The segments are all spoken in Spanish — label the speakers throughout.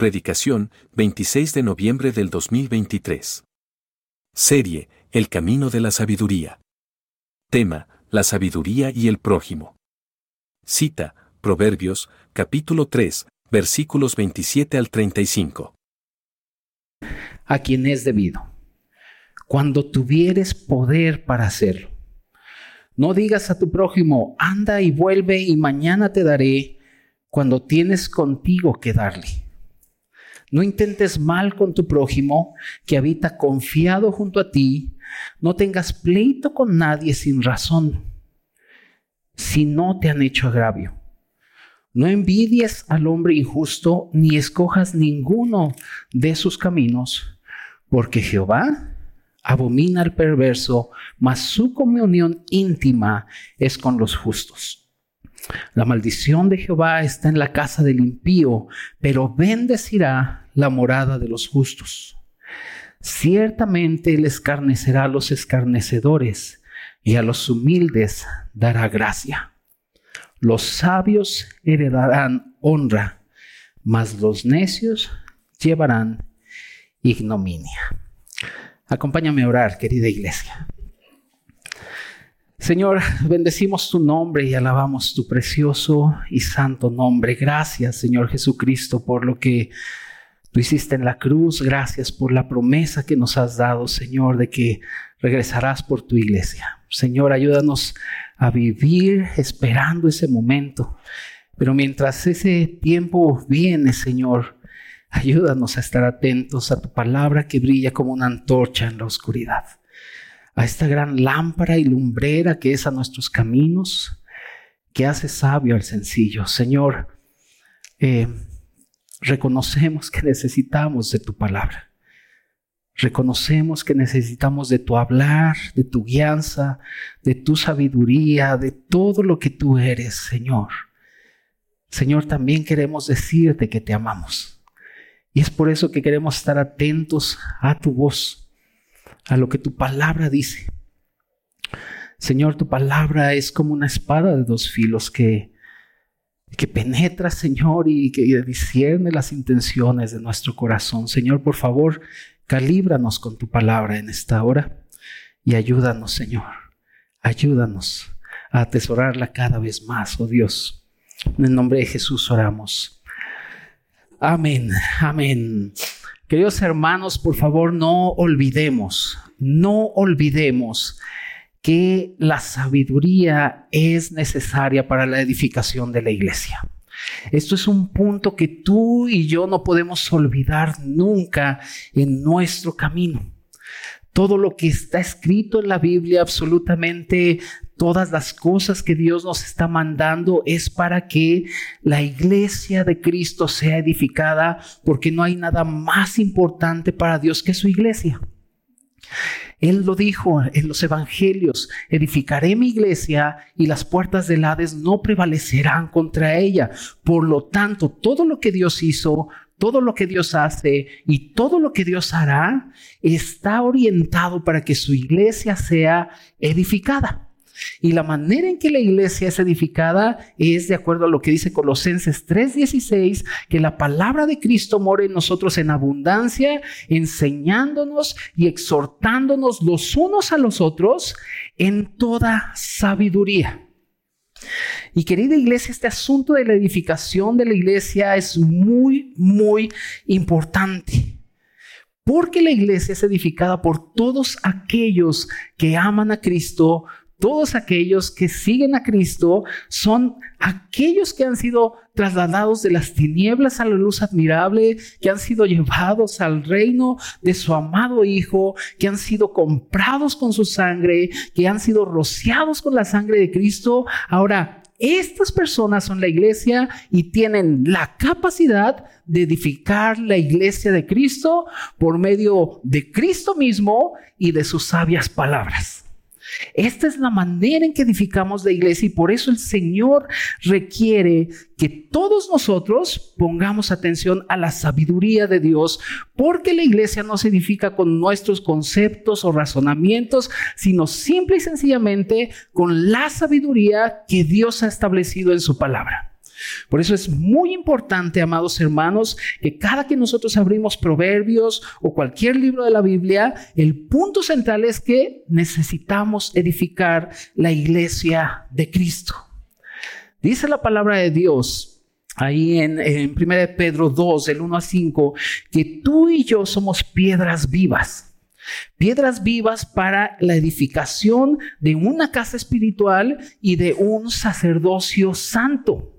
Speaker 1: Predicación, 26 de noviembre del 2023. Serie, El Camino de la Sabiduría. Tema, La Sabiduría y el Prójimo. Cita, Proverbios, capítulo 3, versículos 27 al 35.
Speaker 2: A quien es debido. Cuando tuvieres poder para hacerlo. No digas a tu prójimo, anda y vuelve y mañana te daré, cuando tienes contigo que darle no intentes mal con tu prójimo que habita confiado junto a ti. No tengas pleito con nadie sin razón, si no te han hecho agravio. No envidies al hombre injusto, ni escojas ninguno de sus caminos, porque Jehová abomina al perverso, mas su comunión íntima es con los justos. La maldición de Jehová está en la casa del impío, pero bendecirá la morada de los justos. Ciertamente él escarnecerá a los escarnecedores y a los humildes dará gracia. Los sabios heredarán honra, mas los necios llevarán ignominia. Acompáñame a orar, querida iglesia. Señor, bendecimos tu nombre y alabamos tu precioso y santo nombre. Gracias, Señor Jesucristo, por lo que tú hiciste en la cruz. Gracias por la promesa que nos has dado, Señor, de que regresarás por tu iglesia. Señor, ayúdanos a vivir esperando ese momento. Pero mientras ese tiempo viene, Señor, ayúdanos a estar atentos a tu palabra que brilla como una antorcha en la oscuridad a esta gran lámpara y lumbrera que es a nuestros caminos, que hace sabio al sencillo. Señor, eh, reconocemos que necesitamos de tu palabra. Reconocemos que necesitamos de tu hablar, de tu guianza, de tu sabiduría, de todo lo que tú eres, Señor. Señor, también queremos decirte que te amamos. Y es por eso que queremos estar atentos a tu voz a lo que tu palabra dice. Señor, tu palabra es como una espada de dos filos que, que penetra, Señor, y que discierne las intenciones de nuestro corazón. Señor, por favor, calíbranos con tu palabra en esta hora y ayúdanos, Señor. Ayúdanos a atesorarla cada vez más, oh Dios. En el nombre de Jesús oramos. Amén, amén. Queridos hermanos, por favor, no olvidemos, no olvidemos que la sabiduría es necesaria para la edificación de la iglesia. Esto es un punto que tú y yo no podemos olvidar nunca en nuestro camino. Todo lo que está escrito en la Biblia, absolutamente todas las cosas que Dios nos está mandando es para que la iglesia de Cristo sea edificada, porque no hay nada más importante para Dios que su iglesia. Él lo dijo en los evangelios, edificaré mi iglesia y las puertas del Hades no prevalecerán contra ella. Por lo tanto, todo lo que Dios hizo, todo lo que Dios hace y todo lo que Dios hará está orientado para que su iglesia sea edificada. Y la manera en que la iglesia es edificada es de acuerdo a lo que dice Colosenses 3:16, que la palabra de Cristo mora en nosotros en abundancia, enseñándonos y exhortándonos los unos a los otros en toda sabiduría. Y querida iglesia, este asunto de la edificación de la iglesia es muy, muy importante. Porque la iglesia es edificada por todos aquellos que aman a Cristo, todos aquellos que siguen a Cristo son aquellos que han sido trasladados de las tinieblas a la luz admirable, que han sido llevados al reino de su amado Hijo, que han sido comprados con su sangre, que han sido rociados con la sangre de Cristo. Ahora, estas personas son la iglesia y tienen la capacidad de edificar la iglesia de Cristo por medio de Cristo mismo y de sus sabias palabras. Esta es la manera en que edificamos la iglesia y por eso el Señor requiere que todos nosotros pongamos atención a la sabiduría de Dios, porque la iglesia no se edifica con nuestros conceptos o razonamientos, sino simple y sencillamente con la sabiduría que Dios ha establecido en su palabra. Por eso es muy importante, amados hermanos, que cada que nosotros abrimos proverbios o cualquier libro de la Biblia, el punto central es que necesitamos edificar la iglesia de Cristo. Dice la palabra de Dios ahí en, en 1 Pedro 2, del 1 a 5, que tú y yo somos piedras vivas. Piedras vivas para la edificación de una casa espiritual y de un sacerdocio santo.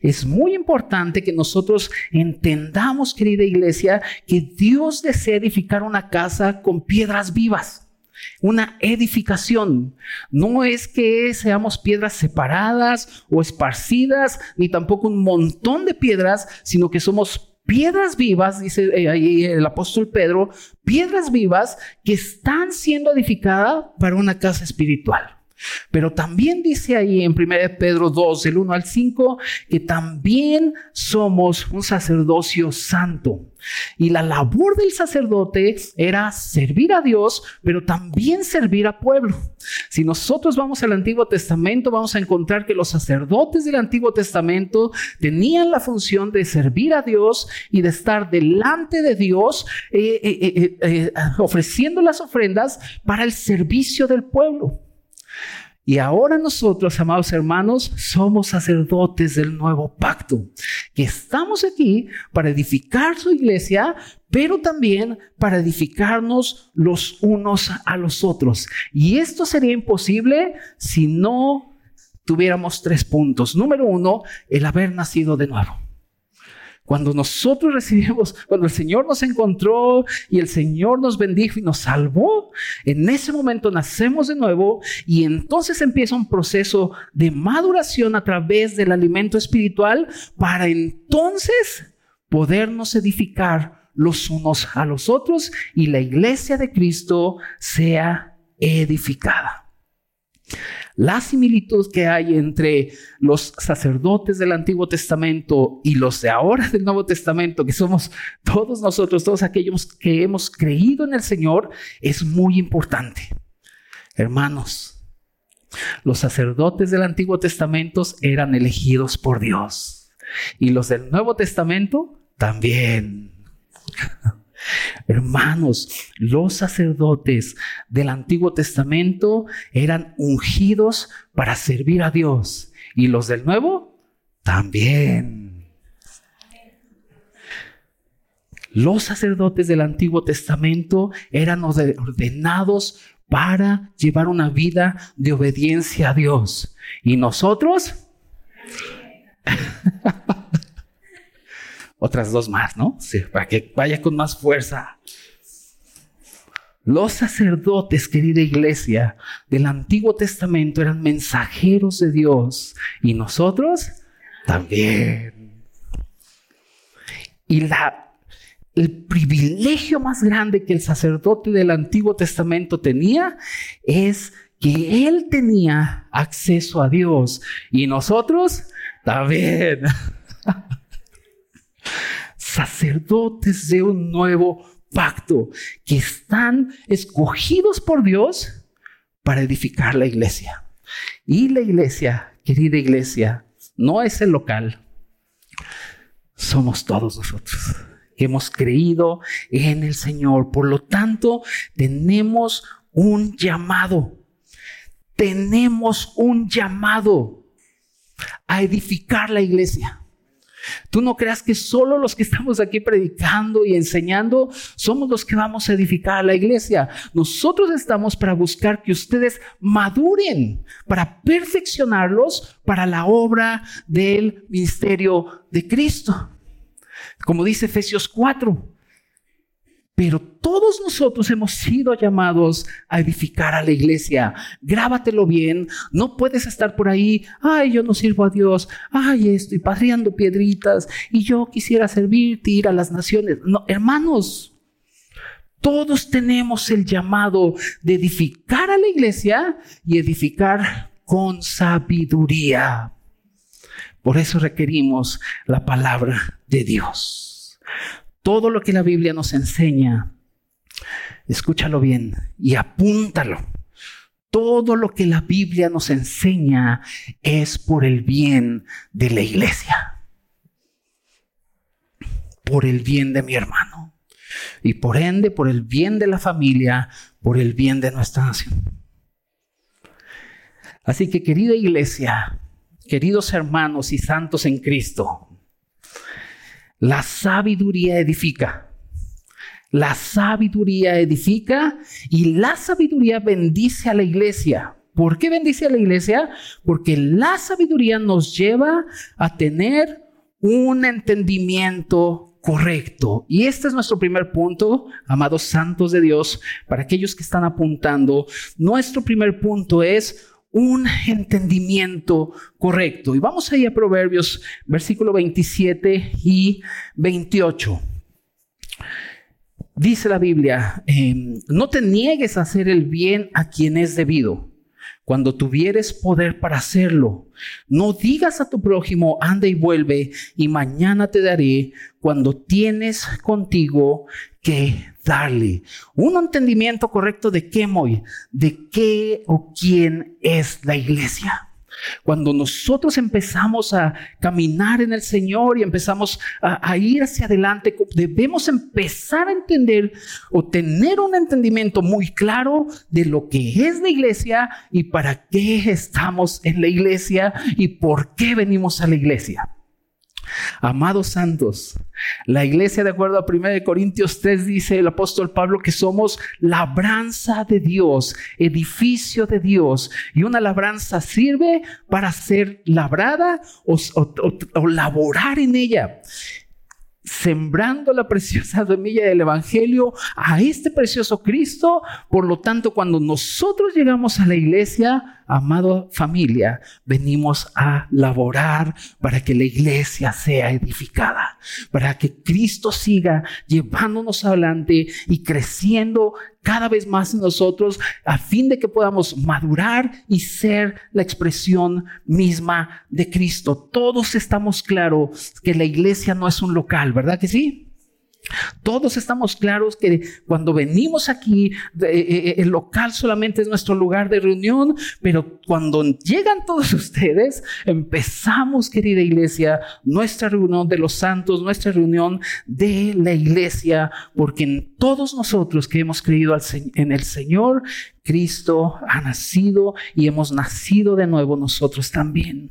Speaker 2: Es muy importante que nosotros entendamos, querida iglesia, que Dios desea edificar una casa con piedras vivas. Una edificación. No es que seamos piedras separadas o esparcidas, ni tampoco un montón de piedras, sino que somos piedras vivas, dice eh, ahí el apóstol Pedro, piedras vivas que están siendo edificadas para una casa espiritual. Pero también dice ahí en 1 Pedro 2, del 1 al 5, que también somos un sacerdocio santo. Y la labor del sacerdote era servir a Dios, pero también servir a pueblo. Si nosotros vamos al Antiguo Testamento, vamos a encontrar que los sacerdotes del Antiguo Testamento tenían la función de servir a Dios y de estar delante de Dios eh, eh, eh, ofreciendo las ofrendas para el servicio del pueblo. Y ahora nosotros, amados hermanos, somos sacerdotes del nuevo pacto, que estamos aquí para edificar su iglesia, pero también para edificarnos los unos a los otros. Y esto sería imposible si no tuviéramos tres puntos. Número uno, el haber nacido de nuevo. Cuando nosotros recibimos, cuando el Señor nos encontró y el Señor nos bendijo y nos salvó, en ese momento nacemos de nuevo y entonces empieza un proceso de maduración a través del alimento espiritual para entonces podernos edificar los unos a los otros y la iglesia de Cristo sea edificada. La similitud que hay entre los sacerdotes del Antiguo Testamento y los de ahora del Nuevo Testamento, que somos todos nosotros, todos aquellos que hemos creído en el Señor, es muy importante. Hermanos, los sacerdotes del Antiguo Testamento eran elegidos por Dios y los del Nuevo Testamento también. Hermanos, los sacerdotes del Antiguo Testamento eran ungidos para servir a Dios y los del Nuevo también. Los sacerdotes del Antiguo Testamento eran ordenados para llevar una vida de obediencia a Dios. ¿Y nosotros? otras dos más, ¿no? Sí, para que vaya con más fuerza. Los sacerdotes, querida iglesia, del Antiguo Testamento eran mensajeros de Dios y nosotros también. Y la, el privilegio más grande que el sacerdote del Antiguo Testamento tenía es que él tenía acceso a Dios y nosotros también. sacerdotes de un nuevo pacto que están escogidos por Dios para edificar la iglesia. Y la iglesia, querida iglesia, no es el local, somos todos nosotros que hemos creído en el Señor. Por lo tanto, tenemos un llamado. Tenemos un llamado a edificar la iglesia. Tú no creas que solo los que estamos aquí predicando y enseñando somos los que vamos a edificar a la iglesia. Nosotros estamos para buscar que ustedes maduren, para perfeccionarlos para la obra del ministerio de Cristo. Como dice Efesios 4, pero todos nosotros hemos sido llamados a edificar a la iglesia. Grábatelo bien. No puedes estar por ahí, ay, yo no sirvo a Dios, ay, estoy paseando piedritas y yo quisiera servirte, ir a las naciones. No, hermanos, todos tenemos el llamado de edificar a la iglesia y edificar con sabiduría. Por eso requerimos la palabra de Dios. Todo lo que la Biblia nos enseña, escúchalo bien y apúntalo. todo lo que la Biblia nos enseña es por el bien de la iglesia, por el bien de mi hermano y por ende por el bien de la familia, por el bien de nuestra nación. Así que querida iglesia, queridos hermanos y santos en Cristo, la sabiduría edifica. La sabiduría edifica y la sabiduría bendice a la iglesia. ¿Por qué bendice a la iglesia? Porque la sabiduría nos lleva a tener un entendimiento correcto. Y este es nuestro primer punto, amados santos de Dios, para aquellos que están apuntando. Nuestro primer punto es un entendimiento correcto. Y vamos ahí a Proverbios, versículo 27 y 28. Dice la Biblia, em, no te niegues a hacer el bien a quien es debido, cuando tuvieres poder para hacerlo. No digas a tu prójimo, anda y vuelve, y mañana te daré, cuando tienes contigo que darle. Un entendimiento correcto de qué, Moy, de qué o quién es la iglesia. Cuando nosotros empezamos a caminar en el Señor y empezamos a, ir hacia adelante, debemos empezar a entender o tener un entendimiento muy claro de lo que es la iglesia y para qué estamos en la iglesia y por qué venimos a la iglesia. Amados santos, la iglesia de acuerdo a 1 Corintios 3 dice el apóstol Pablo que somos labranza de Dios, edificio de Dios. Y una labranza sirve para ser labrada o, o laborar en ella sembrando la preciosa semilla del Evangelio a este precioso Cristo. Por lo tanto, cuando nosotros llegamos a la iglesia, amado familia, venimos a laborar para que la iglesia sea edificada, para que Cristo siga llevándonos adelante y creciendo cada vez más en nosotros a fin de que podamos madurar y ser la expresión misma de Cristo. Todos estamos claros que la iglesia no es un local, ¿verdad que sí? Todos estamos claros que cuando venimos aquí, eh, eh, el local solamente es nuestro lugar de reunión, pero cuando llegan todos ustedes, empezamos, querida iglesia, nuestra reunión de los santos, nuestra reunión de la iglesia, porque en todos nosotros que hemos creído en el Señor, Cristo ha nacido y hemos nacido de nuevo nosotros también.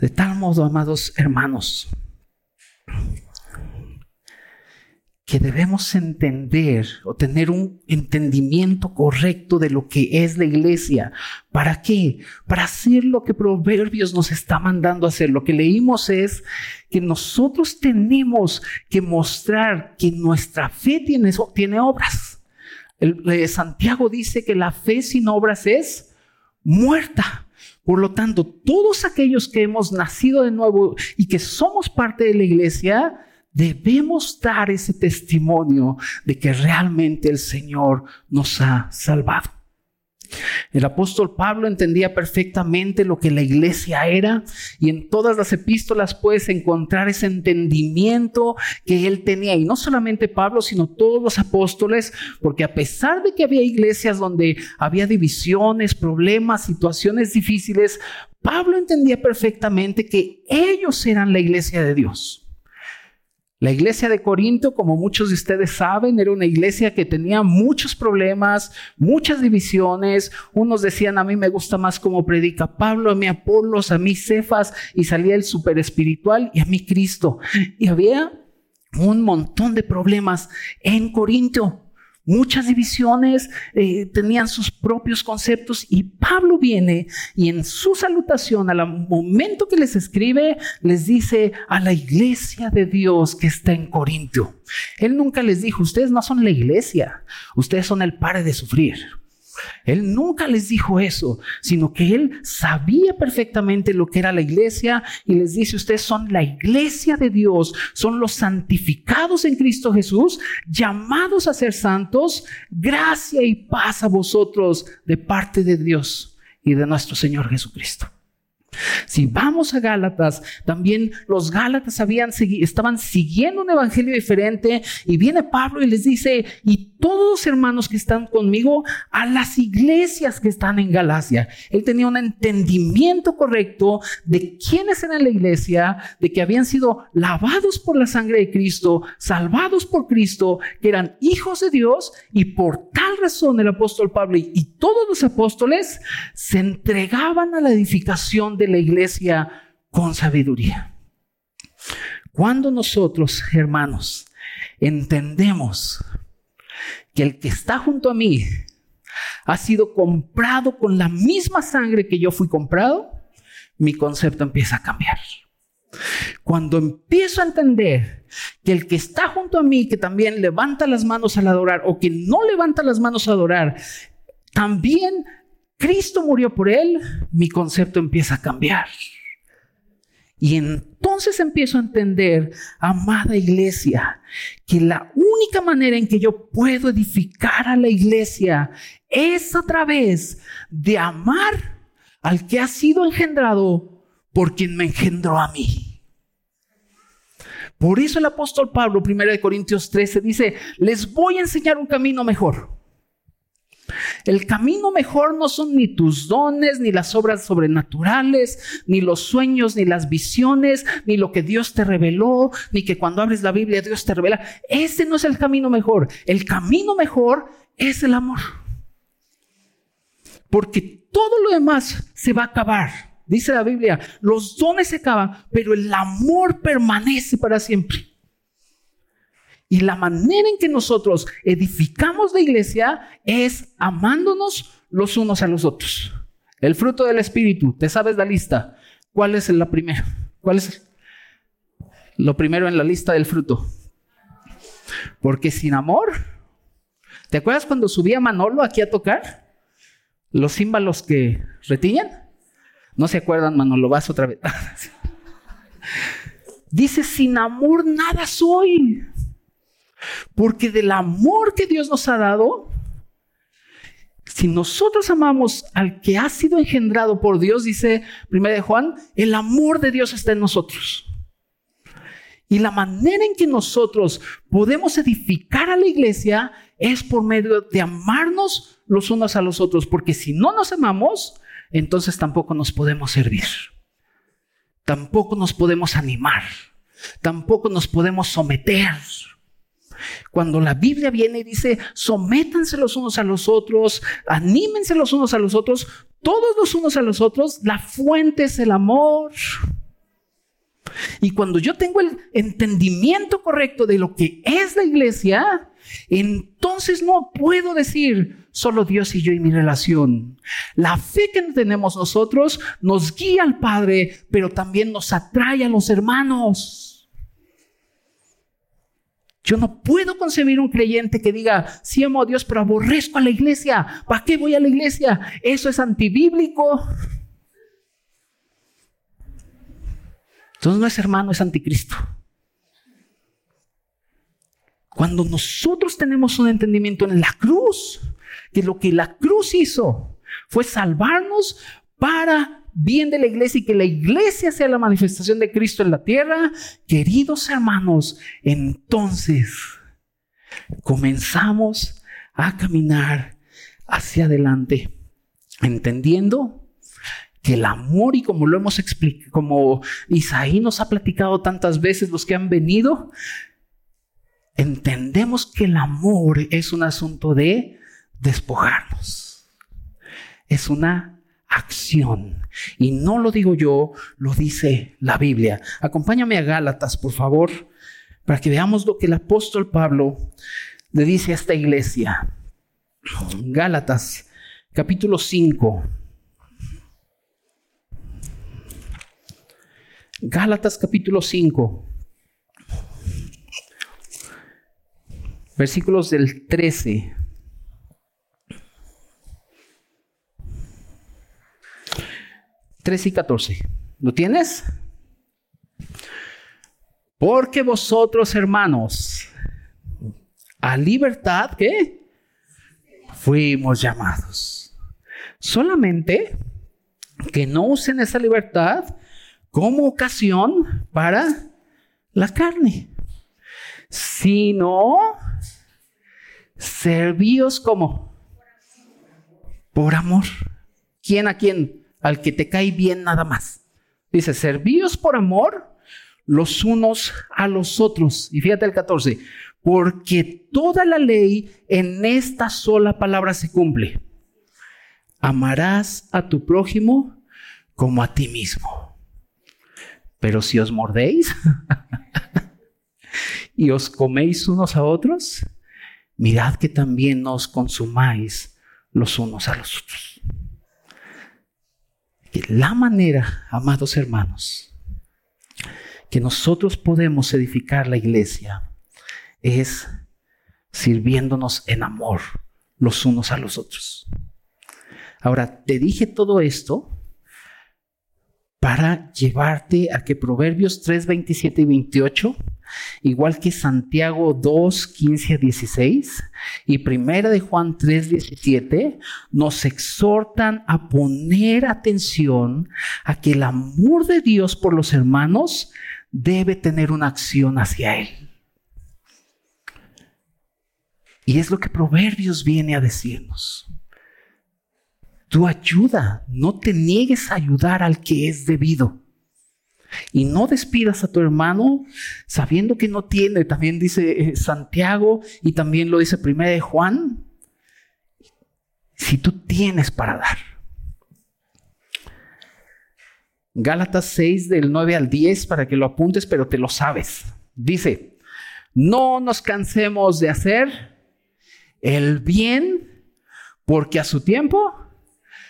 Speaker 2: De tal modo, amados hermanos, que debemos entender o tener un entendimiento correcto de lo que es la iglesia. ¿Para qué? Para hacer lo que Proverbios nos está mandando hacer. Lo que leímos es que nosotros tenemos que mostrar que nuestra fe tiene, obras. Eh, Santiago dice que la fe sin obras es muerta. Por lo tanto, todos aquellos que hemos nacido de nuevo y que somos parte de la iglesia, debemos dar ese testimonio de que realmente el Señor nos ha salvado. El apóstol Pablo entendía perfectamente lo que la iglesia era y en todas las epístolas puedes encontrar ese entendimiento que él tenía. Y no solamente Pablo, sino todos los apóstoles, porque a pesar de que había iglesias donde había divisiones, problemas, situaciones difíciles, Pablo entendía perfectamente que ellos eran la iglesia de Dios. La iglesia de Corinto, como muchos de ustedes saben, era una iglesia que tenía muchos problemas, muchas divisiones. Unos decían, a mí me gusta más como predica Pablo, a mí Apolos, a mí Cefas, y salía el super espiritual y a mí Cristo. Y había un montón de problemas en Corinto muchas divisiones, eh, tenían sus propios conceptos y Pablo viene y en su salutación al momento que les escribe, les dice a la iglesia de Dios que está en Corintio. Él nunca les dijo, ustedes no son la iglesia, ustedes son el pare de sufrir. Él nunca les dijo eso, sino que él sabía perfectamente lo que era la iglesia y les dice, ustedes son la iglesia de Dios, son los santificados en Cristo Jesús, llamados a ser santos, gracia y paz a vosotros de parte de Dios y de nuestro Señor Jesucristo. Si vamos a Gálatas, también los Gálatas habían estaban siguiendo un evangelio diferente y viene Pablo y les dice, y todos los hermanos que están conmigo, a las iglesias que están en Galacia. Él tenía un entendimiento correcto de quiénes eran la iglesia, de que habían sido lavados por la sangre de Cristo, salvados por Cristo, que eran hijos de Dios y por tal razón el apóstol Pablo y todos los apóstoles se entregaban a la edificación de la iglesia con sabiduría. Cuando nosotros, hermanos, entendemos que el que está junto a mí ha sido comprado con la misma sangre que yo fui comprado, mi concepto empieza a cambiar. Cuando empiezo a entender que el que está junto a mí, que también levanta las manos al adorar o que no levanta las manos a adorar, también Cristo murió por él, mi concepto empieza a cambiar. Y entonces empiezo a entender, amada iglesia, que la única manera en que yo puedo edificar a la iglesia es a través de amar al que ha sido engendrado por quien me engendró a mí. Por eso el apóstol Pablo, 1 Corintios 13, dice, les voy a enseñar un camino mejor. El camino mejor no son ni tus dones, ni las obras sobrenaturales, ni los sueños, ni las visiones, ni lo que Dios te reveló, ni que cuando abres la Biblia Dios te revela. Ese no es el camino mejor. El camino mejor es el amor. Porque todo lo demás se va a acabar. Dice la Biblia, los dones se acaban, pero el amor permanece para siempre. Y la manera en que nosotros edificamos la iglesia es amándonos los unos a los otros. El fruto del Espíritu, te sabes la lista. ¿Cuál es la primera? ¿Cuál es lo primero en la lista del fruto? Porque sin amor, ¿te acuerdas cuando subía Manolo aquí a tocar? Los címbalos que retiñan. No se acuerdan, Manolo, vas otra vez. Dice, sin amor nada soy. Porque del amor que Dios nos ha dado, si nosotros amamos al que ha sido engendrado por Dios, dice 1 de Juan, el amor de Dios está en nosotros. Y la manera en que nosotros podemos edificar a la iglesia es por medio de amarnos los unos a los otros, porque si no nos amamos, entonces tampoco nos podemos servir, tampoco nos podemos animar, tampoco nos podemos someter. Cuando la Biblia viene y dice, sométanse los unos a los otros, anímense los unos a los otros, todos los unos a los otros, la fuente es el amor. Y cuando yo tengo el entendimiento correcto de lo que es la iglesia, entonces no puedo decir solo Dios y yo y mi relación. La fe que tenemos nosotros nos guía al Padre, pero también nos atrae a los hermanos. Yo no puedo concebir un creyente que diga, sí amo a Dios, pero aborrezco a la iglesia. ¿Para qué voy a la iglesia? Eso es antibíblico. Entonces no es hermano, es anticristo. Cuando nosotros tenemos un entendimiento en la cruz, que lo que la cruz hizo fue salvarnos para bien de la iglesia y que la iglesia sea la manifestación de Cristo en la tierra, queridos hermanos, entonces comenzamos a caminar hacia adelante, entendiendo que el amor y como lo hemos explicado, como Isaí nos ha platicado tantas veces los que han venido, entendemos que el amor es un asunto de despojarnos. Es una acción. Y no lo digo yo, lo dice la Biblia. Acompáñame a Gálatas, por favor, para que veamos lo que el apóstol Pablo le dice a esta iglesia. Gálatas, capítulo 5. Gálatas capítulo 5, versículos del 13 13 y 14. ¿Lo tienes? Porque vosotros, hermanos, a libertad, ¿qué? Fuimos llamados. Solamente que no usen esa libertad como ocasión para la carne, sino servíos como por amor. ¿Quién a quién? Al que te cae bien nada más. Dice, servíos por amor los unos a los otros. Y fíjate el 14, porque toda la ley en esta sola palabra se cumple. Amarás a tu prójimo como a ti mismo. Pero si os mordéis y os coméis unos a otros, mirad que también os consumáis los unos a los otros. La manera, amados hermanos, que nosotros podemos edificar la iglesia es sirviéndonos en amor los unos a los otros. Ahora, te dije todo esto para llevarte a que Proverbios 3, 27 y 28, igual que Santiago 2, 15 a 16 y Primera de Juan 3, 17, nos exhortan a poner atención a que el amor de Dios por los hermanos debe tener una acción hacia Él. Y es lo que Proverbios viene a decirnos. Tu ayuda, no te niegues a ayudar al que es debido. Y no despidas a tu hermano sabiendo que no tiene. También dice eh, Santiago y también lo dice primero de Juan. Si tú tienes para dar. Gálatas 6 del 9 al 10 para que lo apuntes, pero te lo sabes. Dice, no nos cansemos de hacer el bien, porque a su tiempo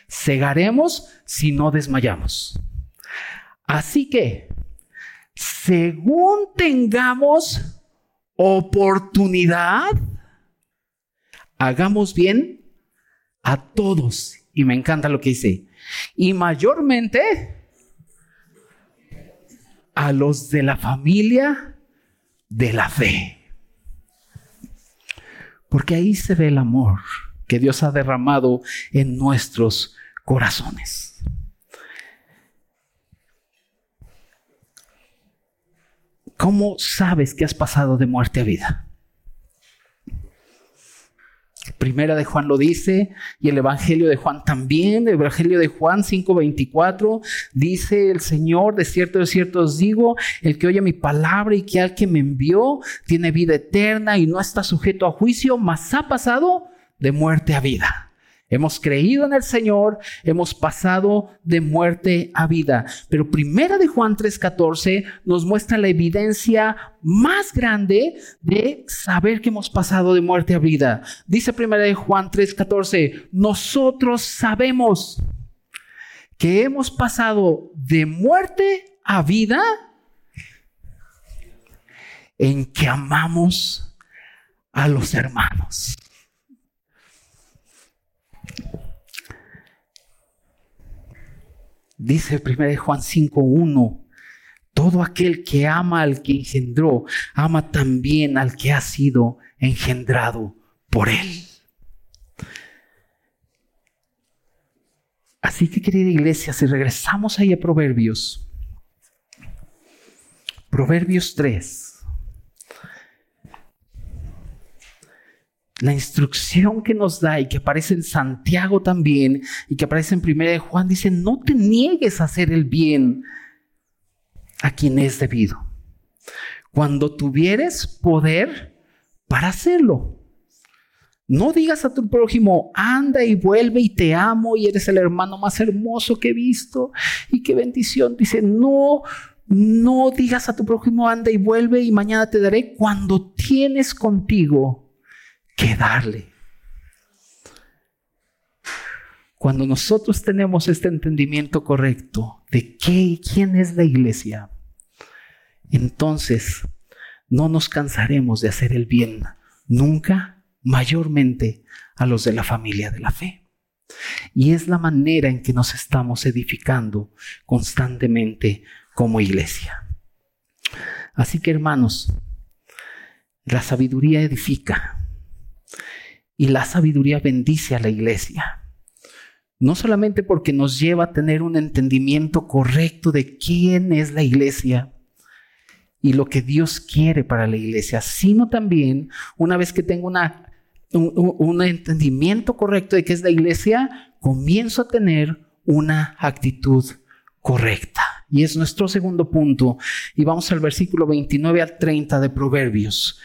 Speaker 2: cegaremos si no desmayamos. Así que, según tengamos oportunidad, hagamos bien a todos. Y me encanta lo que dice. Y mayormente a los de la familia de la fe. Porque ahí se ve el amor que Dios ha derramado en nuestros corazones. ¿Cómo sabes que has pasado de muerte a vida? Primera de Juan lo dice y el Evangelio de Juan también. El Evangelio de Juan 5:24 dice el Señor, de cierto, de cierto os digo, el que oye mi palabra y que al que me envió tiene vida eterna y no está sujeto a juicio, mas ha pasado de muerte a vida. Hemos creído en el Señor, hemos pasado de muerte a vida. Pero primera de Juan 3:14 nos muestra la evidencia más grande de saber que hemos pasado de muerte a vida. Dice primera de Juan 3:14, nosotros sabemos que hemos pasado de muerte a vida en que amamos a los hermanos. Dice 1 Juan 5.1, todo aquel que ama al que engendró, ama también al que ha sido engendrado por él. Así que querida iglesia, si regresamos ahí a Proverbios, Proverbios 3, La instrucción que nos da y que aparece en Santiago también y que aparece en Primera de Juan dice, no te niegues a hacer el bien a quien es debido. Cuando tuvieres poder para hacerlo. No digas a tu prójimo, anda y vuelve y te amo y eres el hermano más hermoso que he visto y qué bendición. Dice, no, no digas a tu prójimo, anda y vuelve y mañana te daré cuando tienes contigo que darle. Cuando nosotros tenemos este entendimiento correcto de qué y quién es la iglesia, entonces no nos cansaremos de hacer el bien, nunca, mayormente a los de la familia de la fe. Y es la manera en que nos estamos edificando constantemente como iglesia. Así que hermanos, la sabiduría edifica, y la sabiduría bendice a la iglesia. no solamente porque nos lleva a tener un entendimiento correcto de quién es la iglesia y lo que Dios quiere para la iglesia, sino también una vez que tengo una, un, un entendimiento correcto de qué es la iglesia, comienzo a tener una actitud correcta. Y es nuestro segundo punto. Y vamos al versículo 29 al 30 de Proverbios.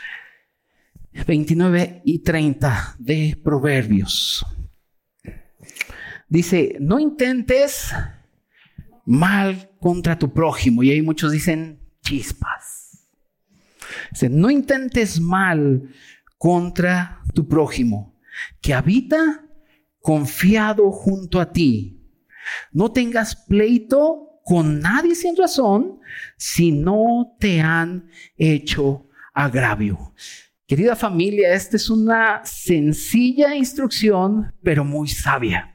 Speaker 2: 29 y 30 de Proverbios. Dice, no intentes mal contra tu prójimo. Y ahí muchos dicen chispas. Dice, no intentes mal contra tu prójimo, que habita confiado junto a ti. No tengas pleito con nadie sin razón si no te han hecho agravio. Querida familia, esta es una sencilla instrucción, pero muy sabia.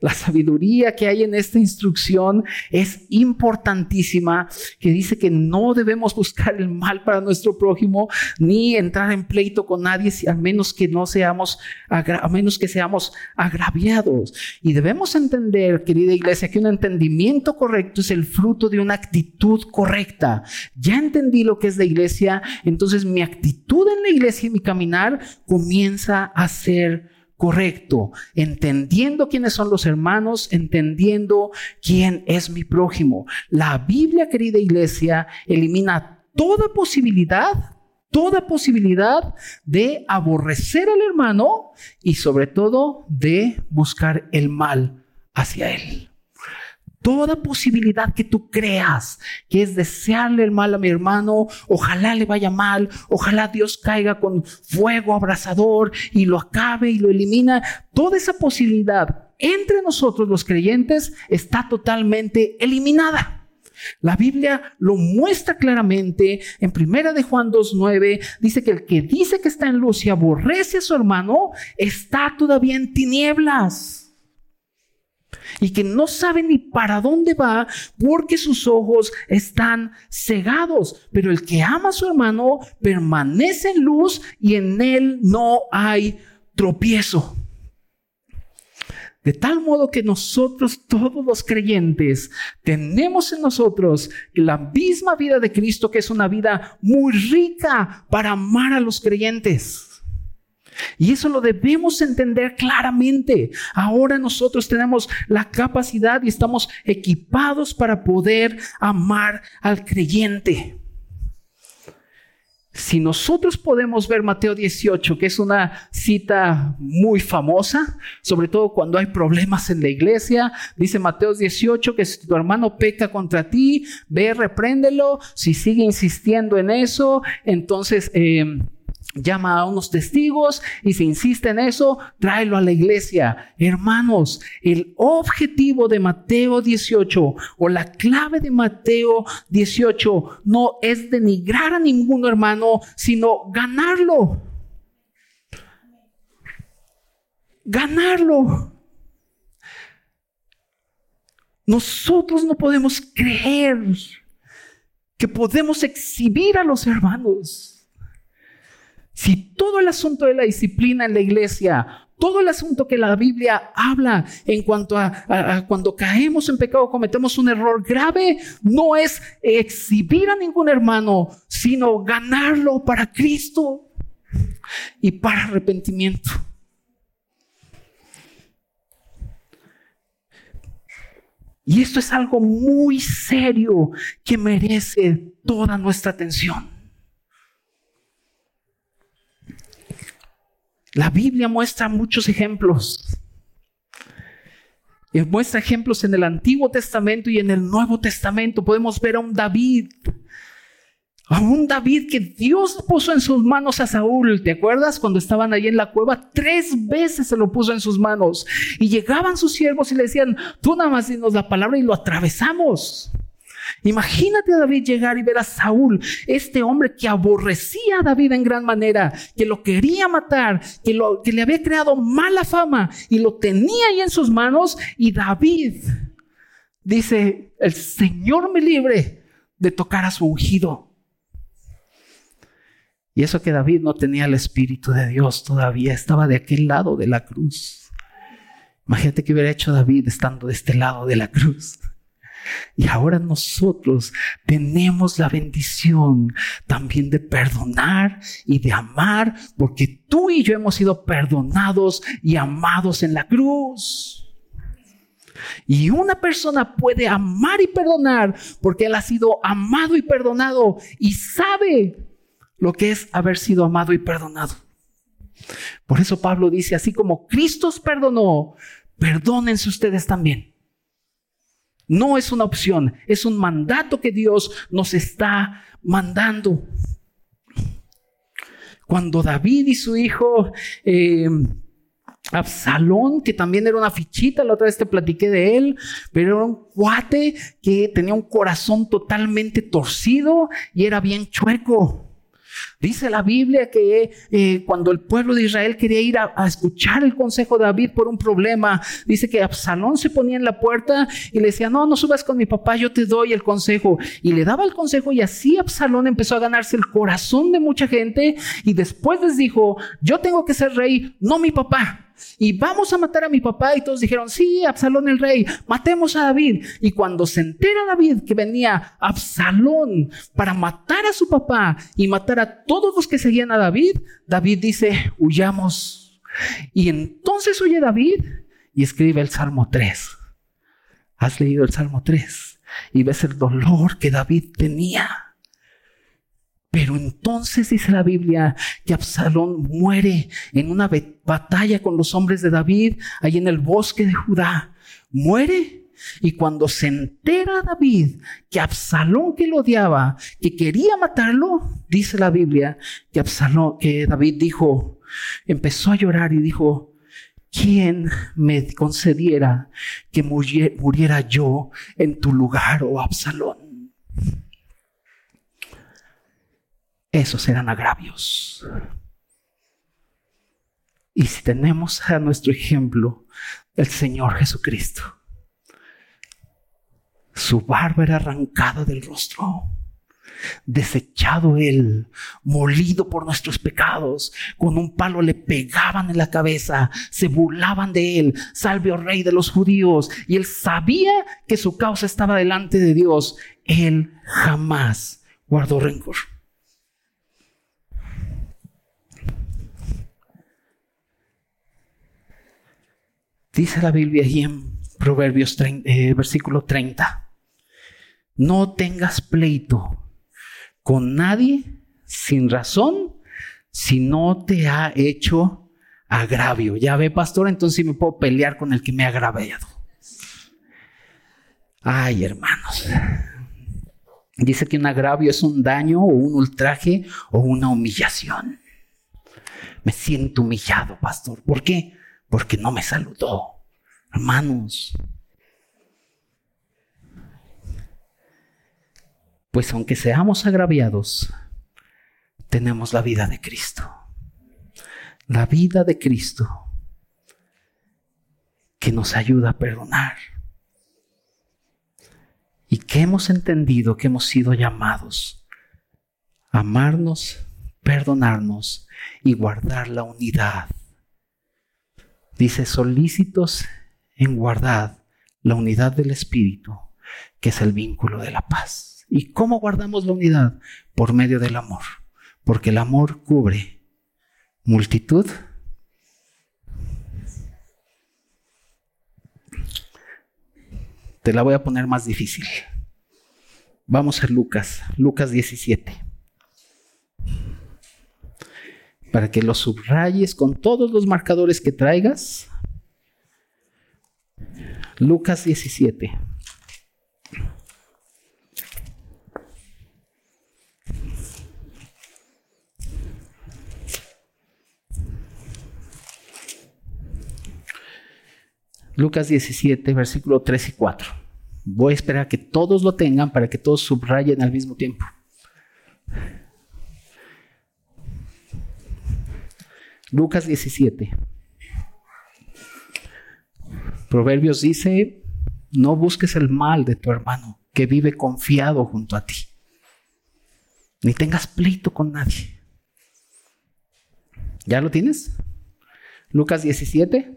Speaker 2: La sabiduría que hay en esta instrucción es importantísima, que dice que no debemos buscar el mal para nuestro prójimo ni entrar en pleito con nadie, a menos que no seamos, a menos que seamos agraviados. Y debemos entender, querida iglesia, que un entendimiento correcto es el fruto de una actitud correcta. Ya entendí lo que es la iglesia, entonces mi actitud en la iglesia y mi caminar comienza a ser correcto, entendiendo quiénes son los hermanos, entendiendo quién es mi prójimo. La Biblia, querida iglesia, elimina toda posibilidad, toda posibilidad de aborrecer al hermano y sobre todo de buscar el mal hacia él. Toda posibilidad que tú creas, que es desearle el mal a mi hermano, ojalá le vaya mal, ojalá Dios caiga con fuego abrasador y lo acabe y lo elimina, toda esa posibilidad entre nosotros los creyentes está totalmente eliminada. La Biblia lo muestra claramente en Primera de Juan 2:9, dice que el que dice que está en luz y aborrece a su hermano está todavía en tinieblas y que no sabe ni para dónde va porque sus ojos están cegados. Pero el que ama a su hermano permanece en luz y en él no hay tropiezo. De tal modo que nosotros, todos los creyentes, tenemos en nosotros la misma vida de Cristo, que es una vida muy rica para amar a los creyentes. Y eso lo debemos entender claramente. Ahora nosotros tenemos la capacidad y estamos equipados para poder amar al creyente. Si nosotros podemos ver Mateo 18, que es una cita muy famosa, sobre todo cuando hay problemas en la iglesia, dice Mateo 18 que si tu hermano peca contra ti, ve, repréndelo. Si sigue insistiendo en eso, entonces... Eh, llama a unos testigos y se insiste en eso, tráelo a la iglesia. Hermanos, el objetivo de Mateo 18 o la clave de Mateo 18 no es denigrar a ningún hermano, sino ganarlo. Ganarlo. Nosotros no podemos creer que podemos exhibir a los hermanos si todo el asunto de la disciplina en la iglesia, todo el asunto que la Biblia habla en cuanto a, cuando caemos en pecado, cometemos un error grave, no es exhibir a ningún hermano, sino ganarlo para Cristo y para arrepentimiento. Y esto es algo muy serio que merece toda nuestra atención. La Biblia muestra muchos ejemplos. Muestra ejemplos en el Antiguo Testamento y en el Nuevo Testamento. Podemos ver a un David. A un David que Dios puso en sus manos a Saúl. ¿Te acuerdas cuando estaban ahí en la cueva? Tres veces se lo puso en sus manos. Y llegaban sus siervos y le decían, tú nada más dinos la palabra y lo atravesamos. Imagínate a David llegar y ver a Saúl, este hombre que aborrecía a David en gran manera, que lo quería matar, que, lo, que le había creado mala fama y lo tenía ahí en sus manos. Y David dice, el Señor me libre de tocar a su ungido. Y eso que David no tenía el Espíritu de Dios todavía, estaba de aquel lado de la cruz. Imagínate que hubiera hecho David estando de este lado de la cruz. Y ahora nosotros tenemos la bendición también de perdonar y de amar, porque tú y yo hemos sido perdonados y amados en la cruz. Y una persona puede amar y perdonar porque él ha sido amado y perdonado y sabe lo que es haber sido amado y perdonado. Por eso Pablo dice, así como Cristo os perdonó, perdónense ustedes también. No es una opción, es un mandato que Dios nos está mandando. Cuando David y su hijo eh, Absalón, que también era una fichita, la otra vez te platiqué de él, pero era un cuate que tenía un corazón totalmente torcido y era bien chueco. Dice la Biblia que eh, cuando el pueblo de Israel quería ir a, escuchar el consejo de David por un problema, dice que Absalón se ponía en la puerta y le decía, no, no subas con mi papá, yo te doy el consejo. Y le daba el consejo y así Absalón empezó a ganarse el corazón de mucha gente y después les dijo, yo tengo que ser rey, no mi papá y vamos a matar a mi papá. Y todos dijeron, sí, Absalón el rey, matemos a David. Y cuando se entera David que venía Absalón para matar a su papá y matar a todos los que seguían a David, David dice, huyamos. Y entonces huye David y escribe el Salmo 3. ¿Has leído el Salmo 3? Y ves el dolor que David tenía. Pero entonces dice la Biblia que Absalón muere en una batalla con los hombres de David, ahí en el bosque de Judá. Muere y cuando se entera David que Absalón que lo odiaba, que quería matarlo, dice la Biblia que Absalón, que David dijo, empezó a llorar y dijo, ¿quién me concediera que muriera yo en tu lugar, oh Absalón? Esos eran agravios. Y si tenemos a nuestro ejemplo el Señor Jesucristo, su barba era arrancada del rostro, desechado él, molido por nuestros pecados, con un palo le pegaban en la cabeza, se burlaban de él, salve oh rey de los judíos, y él sabía que su causa estaba delante de Dios, él jamás guardó rencor. Dice la Biblia ahí en Proverbios eh, versículo 30. No tengas pleito con nadie sin razón si no te ha hecho agravio. Ya ve, pastor, entonces sí me puedo pelear con el que me ha agraviado. Ay, hermanos. Dice que un agravio es un daño o un ultraje o una humillación. Me siento humillado, pastor. ¿Por qué? Porque no me saludó. Hermanos, pues aunque seamos agraviados, tenemos la vida de Cristo. La vida de Cristo que nos ayuda a perdonar. Y que hemos entendido que hemos sido llamados a amarnos, perdonarnos y guardar la unidad Dice, solícitos en guardar la unidad del Espíritu, que es el vínculo de la paz. ¿Y cómo guardamos la unidad? Por medio del amor, porque el amor cubre multitud. Te la voy a poner más difícil. Vamos a Lucas, Lucas 17 para que lo subrayes con todos los marcadores que traigas. Lucas 17. Lucas 17, versículo 3 y 4. Voy a esperar a que todos lo tengan para que todos subrayen al mismo tiempo. Lucas 17. Proverbios dice, no busques el mal de tu hermano que vive confiado junto a ti. Ni tengas pleito con nadie. ¿Ya lo tienes? Lucas 17.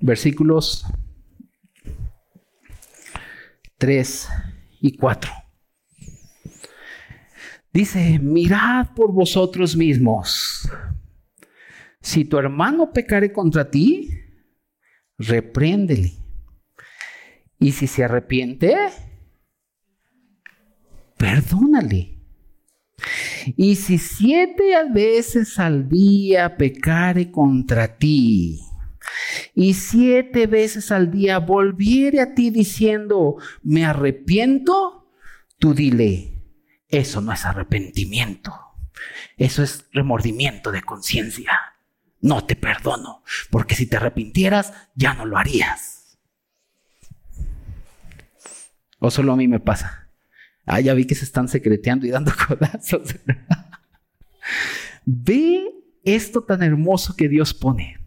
Speaker 2: versículos 3 y 4. Dice, mirad por vosotros mismos. Si tu hermano pecare contra ti, repréndele. Y si se arrepiente, perdónale. Y si siete veces al día pecare contra ti, y siete veces al día volviere a ti diciendo, me arrepiento, tú dile, eso no es arrepentimiento, eso es remordimiento de conciencia. No te perdono, porque si te arrepintieras, ya no lo harías. O solo a mí me pasa. Ah, ya vi que se están secreteando y dando codazos. Ve esto tan hermoso que Dios pone.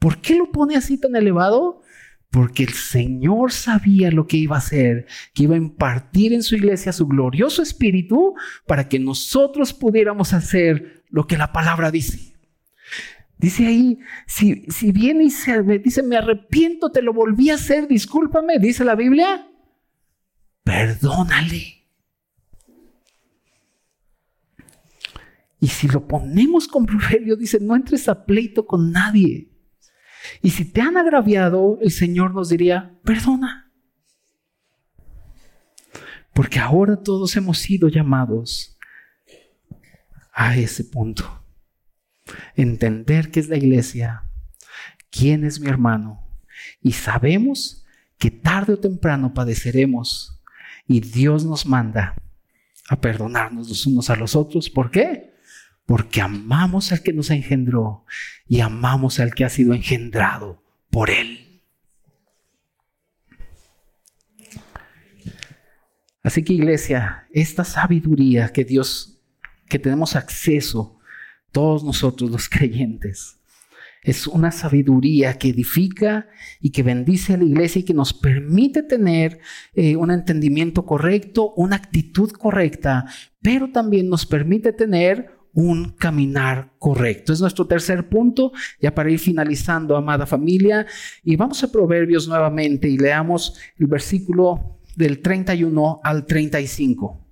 Speaker 2: ¿Por qué lo pone así tan elevado? Porque el Señor sabía lo que iba a hacer, que iba a impartir en su iglesia su glorioso espíritu para que nosotros pudiéramos hacer lo que la palabra dice. Dice ahí, si, si viene y se, dice, me arrepiento, te lo volví a hacer, discúlpame, dice la Biblia, perdónale. Y si lo ponemos con proverbio, dice, no entres a pleito con nadie. Y si te han agraviado, el Señor nos diría, perdona. Porque ahora todos hemos sido llamados a ese punto. Entender qué es la iglesia, quién es mi hermano. Y sabemos que tarde o temprano padeceremos. Y Dios nos manda a perdonarnos los unos a los otros. ¿Por qué? porque amamos al que nos engendró y amamos al que ha sido engendrado por Él. Así que iglesia, esta sabiduría que Dios, que tenemos acceso, todos nosotros los creyentes, es una sabiduría que edifica y que bendice a la iglesia y que nos permite tener eh, un entendimiento correcto, una actitud correcta, pero también nos permite tener un caminar correcto. Es nuestro tercer punto, ya para ir finalizando, amada familia. Y vamos a Proverbios nuevamente y leamos el versículo del 31 al 35.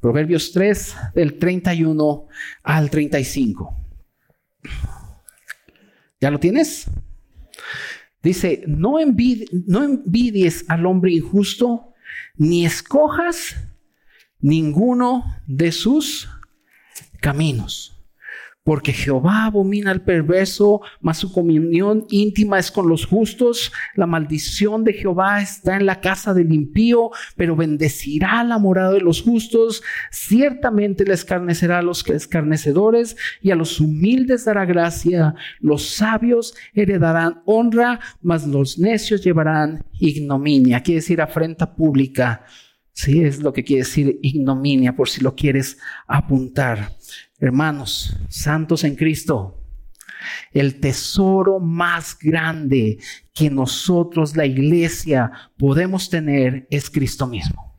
Speaker 2: Proverbios 3, del 31 al 35. ¿Ya lo tienes? Dice, no, no envidies al hombre injusto, ni escojas ninguno de sus caminos. Porque Jehová abomina al perverso, mas su comunión íntima es con los justos. La maldición de Jehová está en la casa del impío, pero bendecirá la morada de los justos. Ciertamente le escarnecerá a los escarnecedores y a los humildes dará gracia. Los sabios heredarán honra, mas los necios llevarán ignominia. Quiere decir afrenta pública. Sí, es lo que quiere decir ignominia, por si lo quieres apuntar. Hermanos, santos en Cristo, el tesoro más grande que nosotros, la iglesia, podemos tener es Cristo mismo.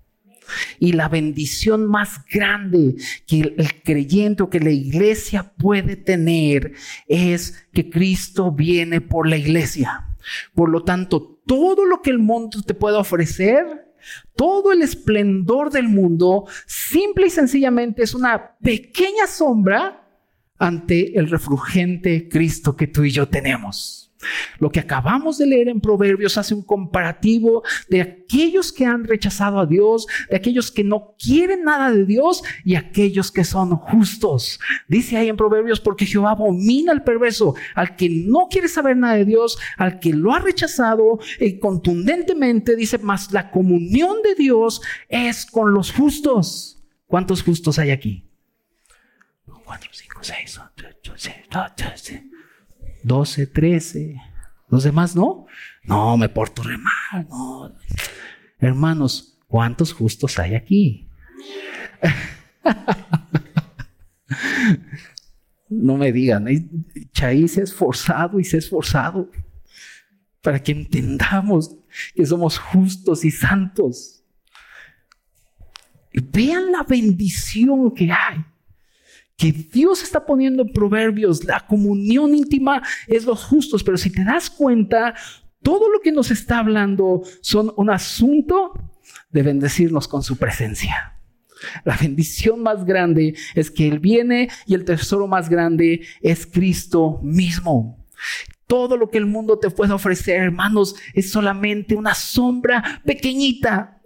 Speaker 2: Y la bendición más grande que el, creyente o que la iglesia puede tener es que Cristo viene por la iglesia. Por lo tanto, todo lo que el mundo te pueda ofrecer, todo el esplendor del mundo simple y sencillamente es una pequeña sombra ante el refulgente Cristo que tú y yo tenemos. Lo que acabamos de leer en Proverbios hace un comparativo de aquellos que han rechazado a Dios, de aquellos que no quieren nada de Dios y aquellos que son justos. Dice ahí en Proverbios, porque Jehová abomina al perverso, al que no quiere saber nada de Dios, al que lo ha rechazado y contundentemente dice, más la comunión de Dios es con los justos. ¿Cuántos justos hay aquí? Cuatro, cinco, seis, ocho, siete, 12, 13. Los demás no. No, me porto re mal. No. Hermanos, ¿cuántos justos hay aquí? no me digan, Chay se ha esforzado y se ha esforzado para que entendamos que somos justos y santos. Vean la bendición que hay que Dios está poniendo en proverbios, la comunión íntima es los justos, pero si te das cuenta, todo lo que nos está hablando son un asunto de bendecirnos con su presencia. La bendición más grande es que Él viene y el tesoro más grande es Cristo mismo. Todo lo que el mundo te puede ofrecer, hermanos, es solamente una sombra pequeñita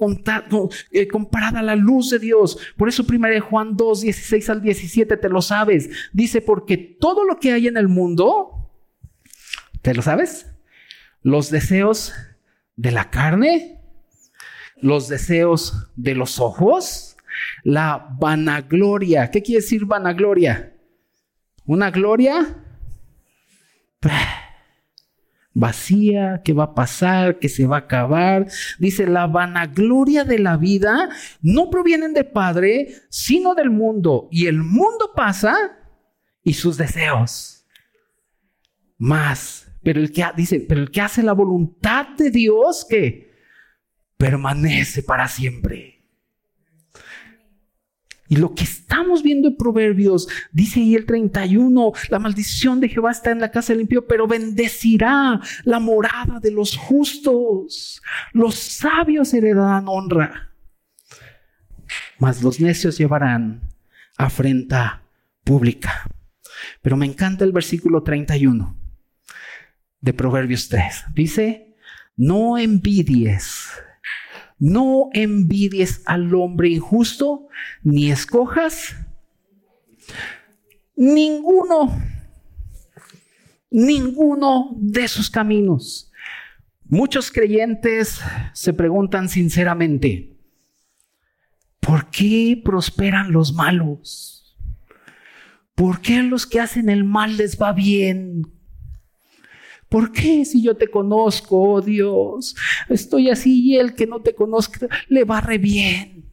Speaker 2: eh, comparada a la luz de Dios. Por eso 1 Juan 2, 16 al 17, te lo sabes. Dice, porque todo lo que hay en el mundo, ¿te lo sabes? Los deseos de la carne, los deseos de los ojos, la vanagloria. ¿Qué quiere decir vanagloria? Una gloria vacía, que va a pasar, que se va a acabar. Dice, la vanagloria de la vida no provienen del Padre, sino del mundo. Y el mundo pasa y sus deseos. Más. Pero el que dice, pero el que hace la voluntad de Dios, que permanece para siempre. Y lo que estamos viendo en Proverbios, dice ahí el 31, la maldición de Jehová está en la casa del impío, pero bendecirá la morada de los justos. Los sabios heredarán honra, mas los necios llevarán afrenta pública. Pero me encanta el versículo 31 de Proverbios 3. Dice, no envidies no envidies al hombre injusto, ni escojas ninguno, ninguno de sus caminos. Muchos creyentes se preguntan sinceramente, ¿por qué prosperan los malos? ¿Por qué a los que hacen el mal les va bien? ¿Por qué si yo te conozco, oh Dios? Estoy así y el que no te conozca le va re bien.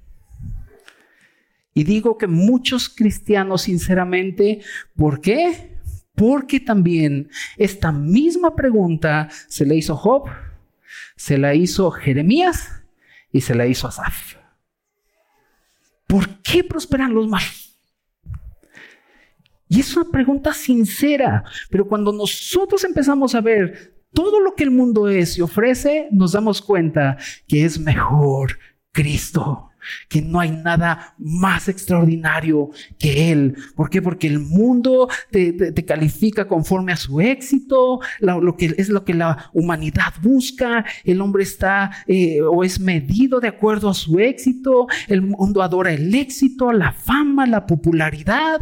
Speaker 2: Y digo que muchos cristianos, sinceramente, ¿por qué? Porque también esta misma pregunta se le hizo Job, se la hizo Jeremías y se la hizo Asaf. ¿Por qué prosperan los malos? Y es una pregunta sincera, pero cuando nosotros empezamos a ver todo lo que el mundo es y ofrece, nos damos cuenta que es mejor Cristo que no hay nada más extraordinario que Él. ¿Por qué? Porque el mundo te, califica conforme a su éxito, lo, que es lo que la humanidad busca, el hombre está eh, o es medido de acuerdo a su éxito, el mundo adora el éxito, la fama, la popularidad.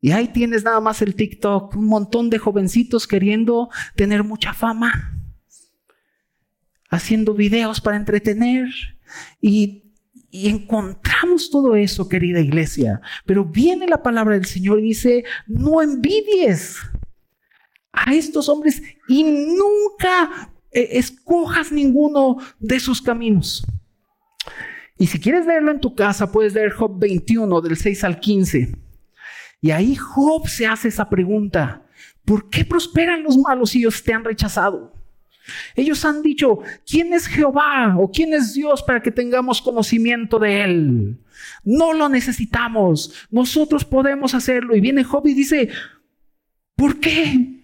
Speaker 2: Y ahí tienes nada más el TikTok, un montón de jovencitos queriendo tener mucha fama, haciendo videos para entretener. Y, encontramos todo eso, querida iglesia. Pero viene la palabra del Señor y dice, no envidies a estos hombres y nunca eh, escojas ninguno de sus caminos. Y si quieres leerlo en tu casa, puedes leer Job 21 del 6 al 15. Y ahí Job se hace esa pregunta. ¿Por qué prosperan los malos si ellos te han rechazado? Ellos han dicho, ¿quién es Jehová o quién es Dios para que tengamos conocimiento de Él? No lo necesitamos, nosotros podemos hacerlo. Y viene Job y dice, ¿por qué?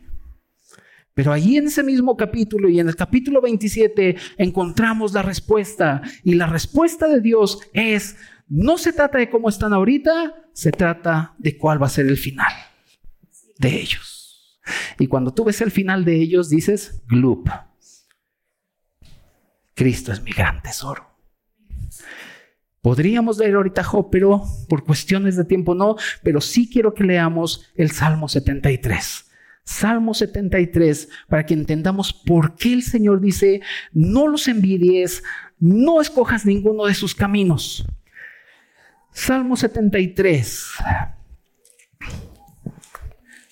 Speaker 2: Pero allí en ese mismo capítulo y en el capítulo 27 encontramos la respuesta. Y la respuesta de Dios es, no se trata de cómo están ahorita, se trata de cuál va a ser el final de ellos. Y cuando tú ves el final de ellos, dices, gloop. Cristo es mi gran tesoro. Podríamos leer ahorita Job, pero por cuestiones de tiempo no, pero sí quiero que leamos el Salmo 73. Salmo 73, para que entendamos por qué el Señor dice, no los envidies, no escojas ninguno de sus caminos. Salmo 73.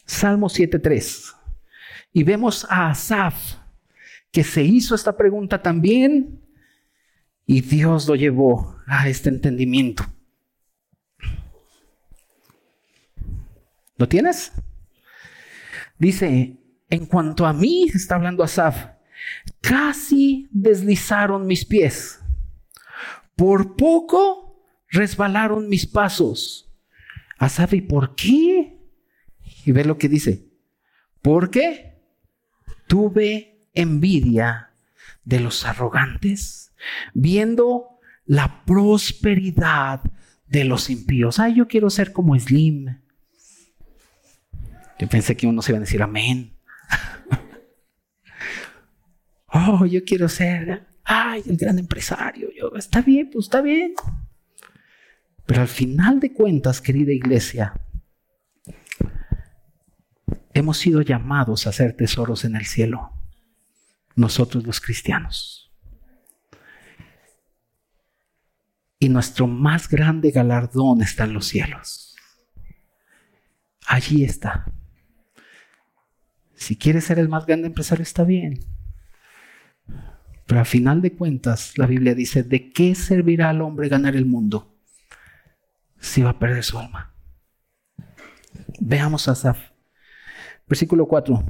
Speaker 2: Salmo 7.3. Y vemos a Asaf que se hizo esta pregunta también y Dios lo llevó a este entendimiento. ¿Lo tienes? Dice, en cuanto a mí, está hablando Asaf, casi deslizaron mis pies. Por poco resbalaron mis pasos. Asaf, ¿y por qué? Y ve lo que dice. ¿Por qué? Tuve envidia de los arrogantes, viendo la prosperidad de los impíos. Ay, yo quiero ser como Slim. Yo pensé que uno se iba a decir amén. oh, yo quiero ser, ay, el gran empresario. Yo, está bien, pues está bien. Pero al final de cuentas, querida iglesia, hemos sido llamados a hacer tesoros en el cielo, nosotros los cristianos. Y nuestro más grande galardón está en los cielos. Allí está. Si quieres ser el más grande empresario, está bien. Pero al final de cuentas, la Biblia dice, ¿de qué servirá al hombre ganar el mundo si va a perder su alma? Veamos a Asaf. Versículo 4.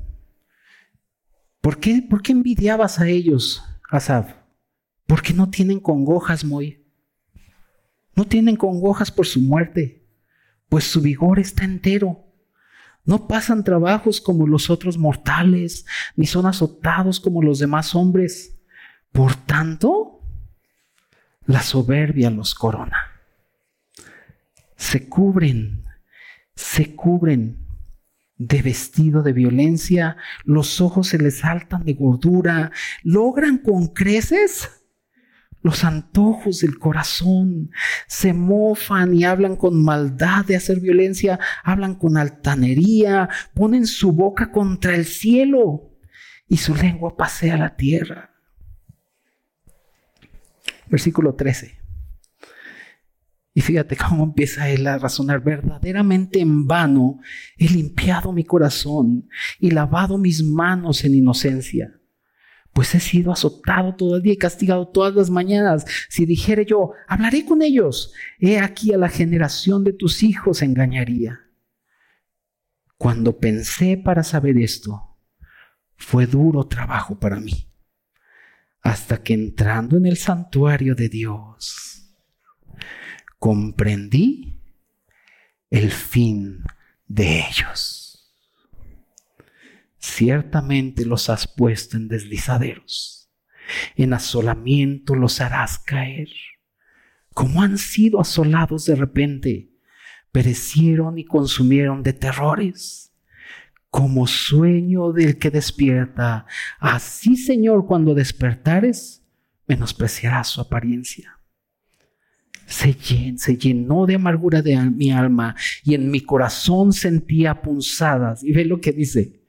Speaker 2: ¿Por qué, ¿Por qué envidiabas a ellos, Asaf? Porque no tienen congojas, Moy. No tienen congojas por su muerte, pues su vigor está entero. No pasan trabajos como los otros mortales, ni son azotados como los demás hombres. Por tanto, la soberbia los corona. Se cubren, se cubren de vestido de violencia, los ojos se les saltan de gordura, logran con creces los antojos del corazón, se mofan y hablan con maldad de hacer violencia, hablan con altanería, ponen su boca contra el cielo y su lengua pasea la tierra. Versículo 13. Y fíjate cómo empieza él a razonar, verdaderamente en vano he limpiado mi corazón y lavado mis manos en inocencia pues he sido azotado todo el día y castigado todas las mañanas. Si dijere yo, hablaré con ellos, he aquí a la generación de tus hijos engañaría. Cuando pensé para saber esto, fue duro trabajo para mí, hasta que entrando en el santuario de Dios, comprendí el fin de ellos ciertamente los has puesto en deslizaderos, en asolamiento los harás caer. Como han sido asolados de repente, perecieron y consumieron de terrores. Como sueño del que despierta, así Señor, cuando despertares, menospreciarás su apariencia. Se, se llenó de amargura de mi alma y en mi corazón sentía punzadas. Y ve lo que dice,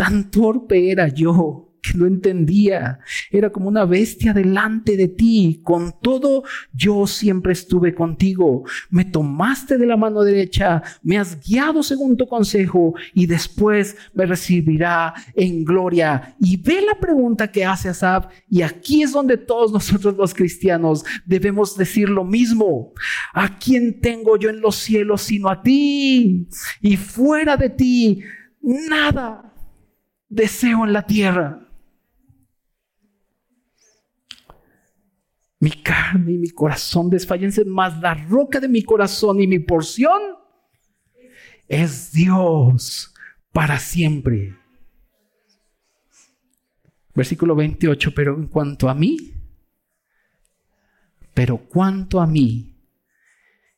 Speaker 2: Tan torpe era yo no entendía. Era como una bestia delante de ti. Con todo, yo siempre estuve contigo. Me tomaste de la mano derecha, me has guiado según tu consejo y después me recibirá en gloria. Y ve la pregunta que hace Asab. Y aquí es donde todos nosotros los cristianos debemos decir lo mismo. ¿A quién tengo yo en los cielos sino a ti? Y fuera de ti, nada deseo en la tierra. Mi carne y mi corazón desfallecen, más la roca de mi corazón y mi porción es Dios para siempre. Versículo 28, pero en cuanto a mí, pero cuanto a mí,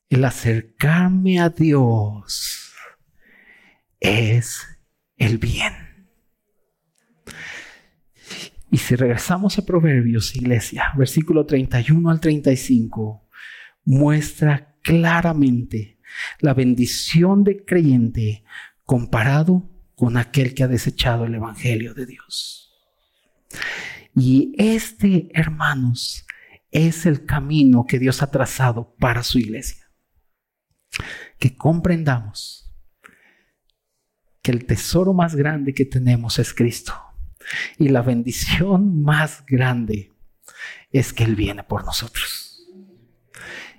Speaker 2: el acercarme a Dios es el bien. Y si regresamos a Proverbios, iglesia, versículo 31 al 35, muestra claramente la bendición del creyente comparado con aquel que ha desechado el Evangelio de Dios. Y este, hermanos, es el camino que Dios ha trazado para su iglesia. Que comprendamos que el tesoro más grande que tenemos es Cristo y la bendición más grande es que Él viene por nosotros.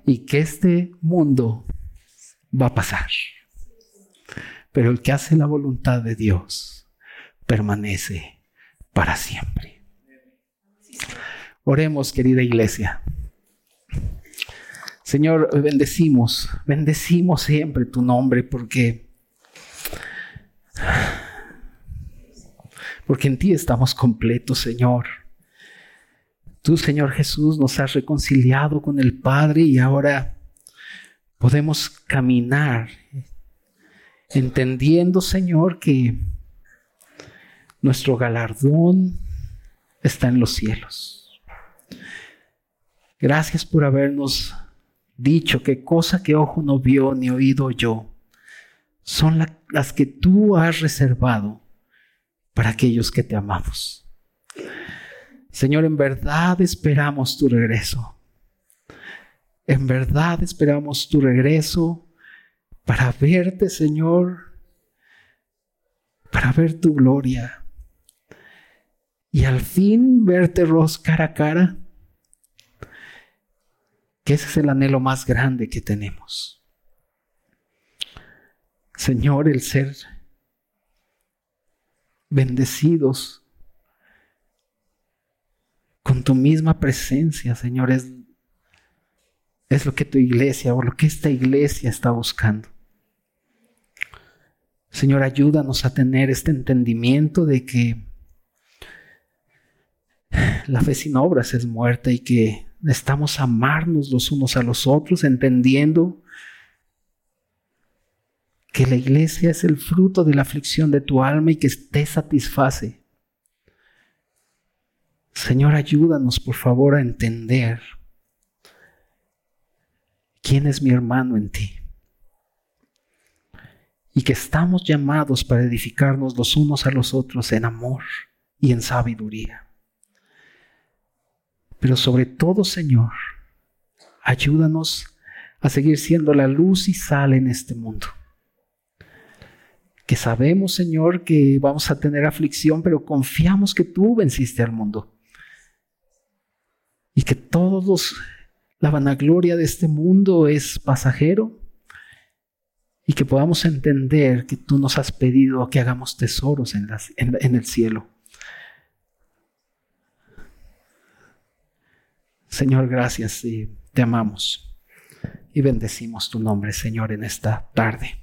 Speaker 2: Y que este mundo va a pasar. Pero el que hace la voluntad de Dios permanece para siempre. Oremos, querida iglesia. Señor, bendecimos, bendecimos siempre tu nombre porque porque en ti estamos completos, Señor. Tú, Señor Jesús, nos has reconciliado con el Padre y ahora podemos caminar entendiendo, Señor, que nuestro galardón está en los cielos. Gracias por habernos dicho que cosa que ojo no vio ni oído yo son las que tú has reservado para aquellos que te amamos. Señor, en verdad esperamos tu regreso. En verdad esperamos tu regreso para verte, Señor, para ver tu gloria y al fin verte ros cara a cara, que ese es el anhelo más grande que tenemos. Señor, el ser bendecidos con tu misma presencia, Señor, es, es lo que tu iglesia o lo que esta iglesia está buscando. Señor, ayúdanos a tener este entendimiento de que la fe sin obras es muerta y que necesitamos amarnos los unos a los otros, entendiendo que la iglesia es el fruto de la aflicción de tu alma y que te satisface. Señor, ayúdanos por favor a entender quién es mi hermano en ti. Y que estamos llamados para edificarnos los unos a los otros en amor y en sabiduría. Pero sobre todo, Señor, ayúdanos a seguir siendo la luz y sal en este mundo que sabemos, Señor, que vamos a tener aflicción, pero confiamos que tú venciste al mundo. Y que todos la vanagloria de este mundo es pasajero. Y que podamos entender que tú nos has pedido que hagamos tesoros en, en el cielo. Señor, gracias y te amamos. Y bendecimos tu nombre, Señor, en esta tarde.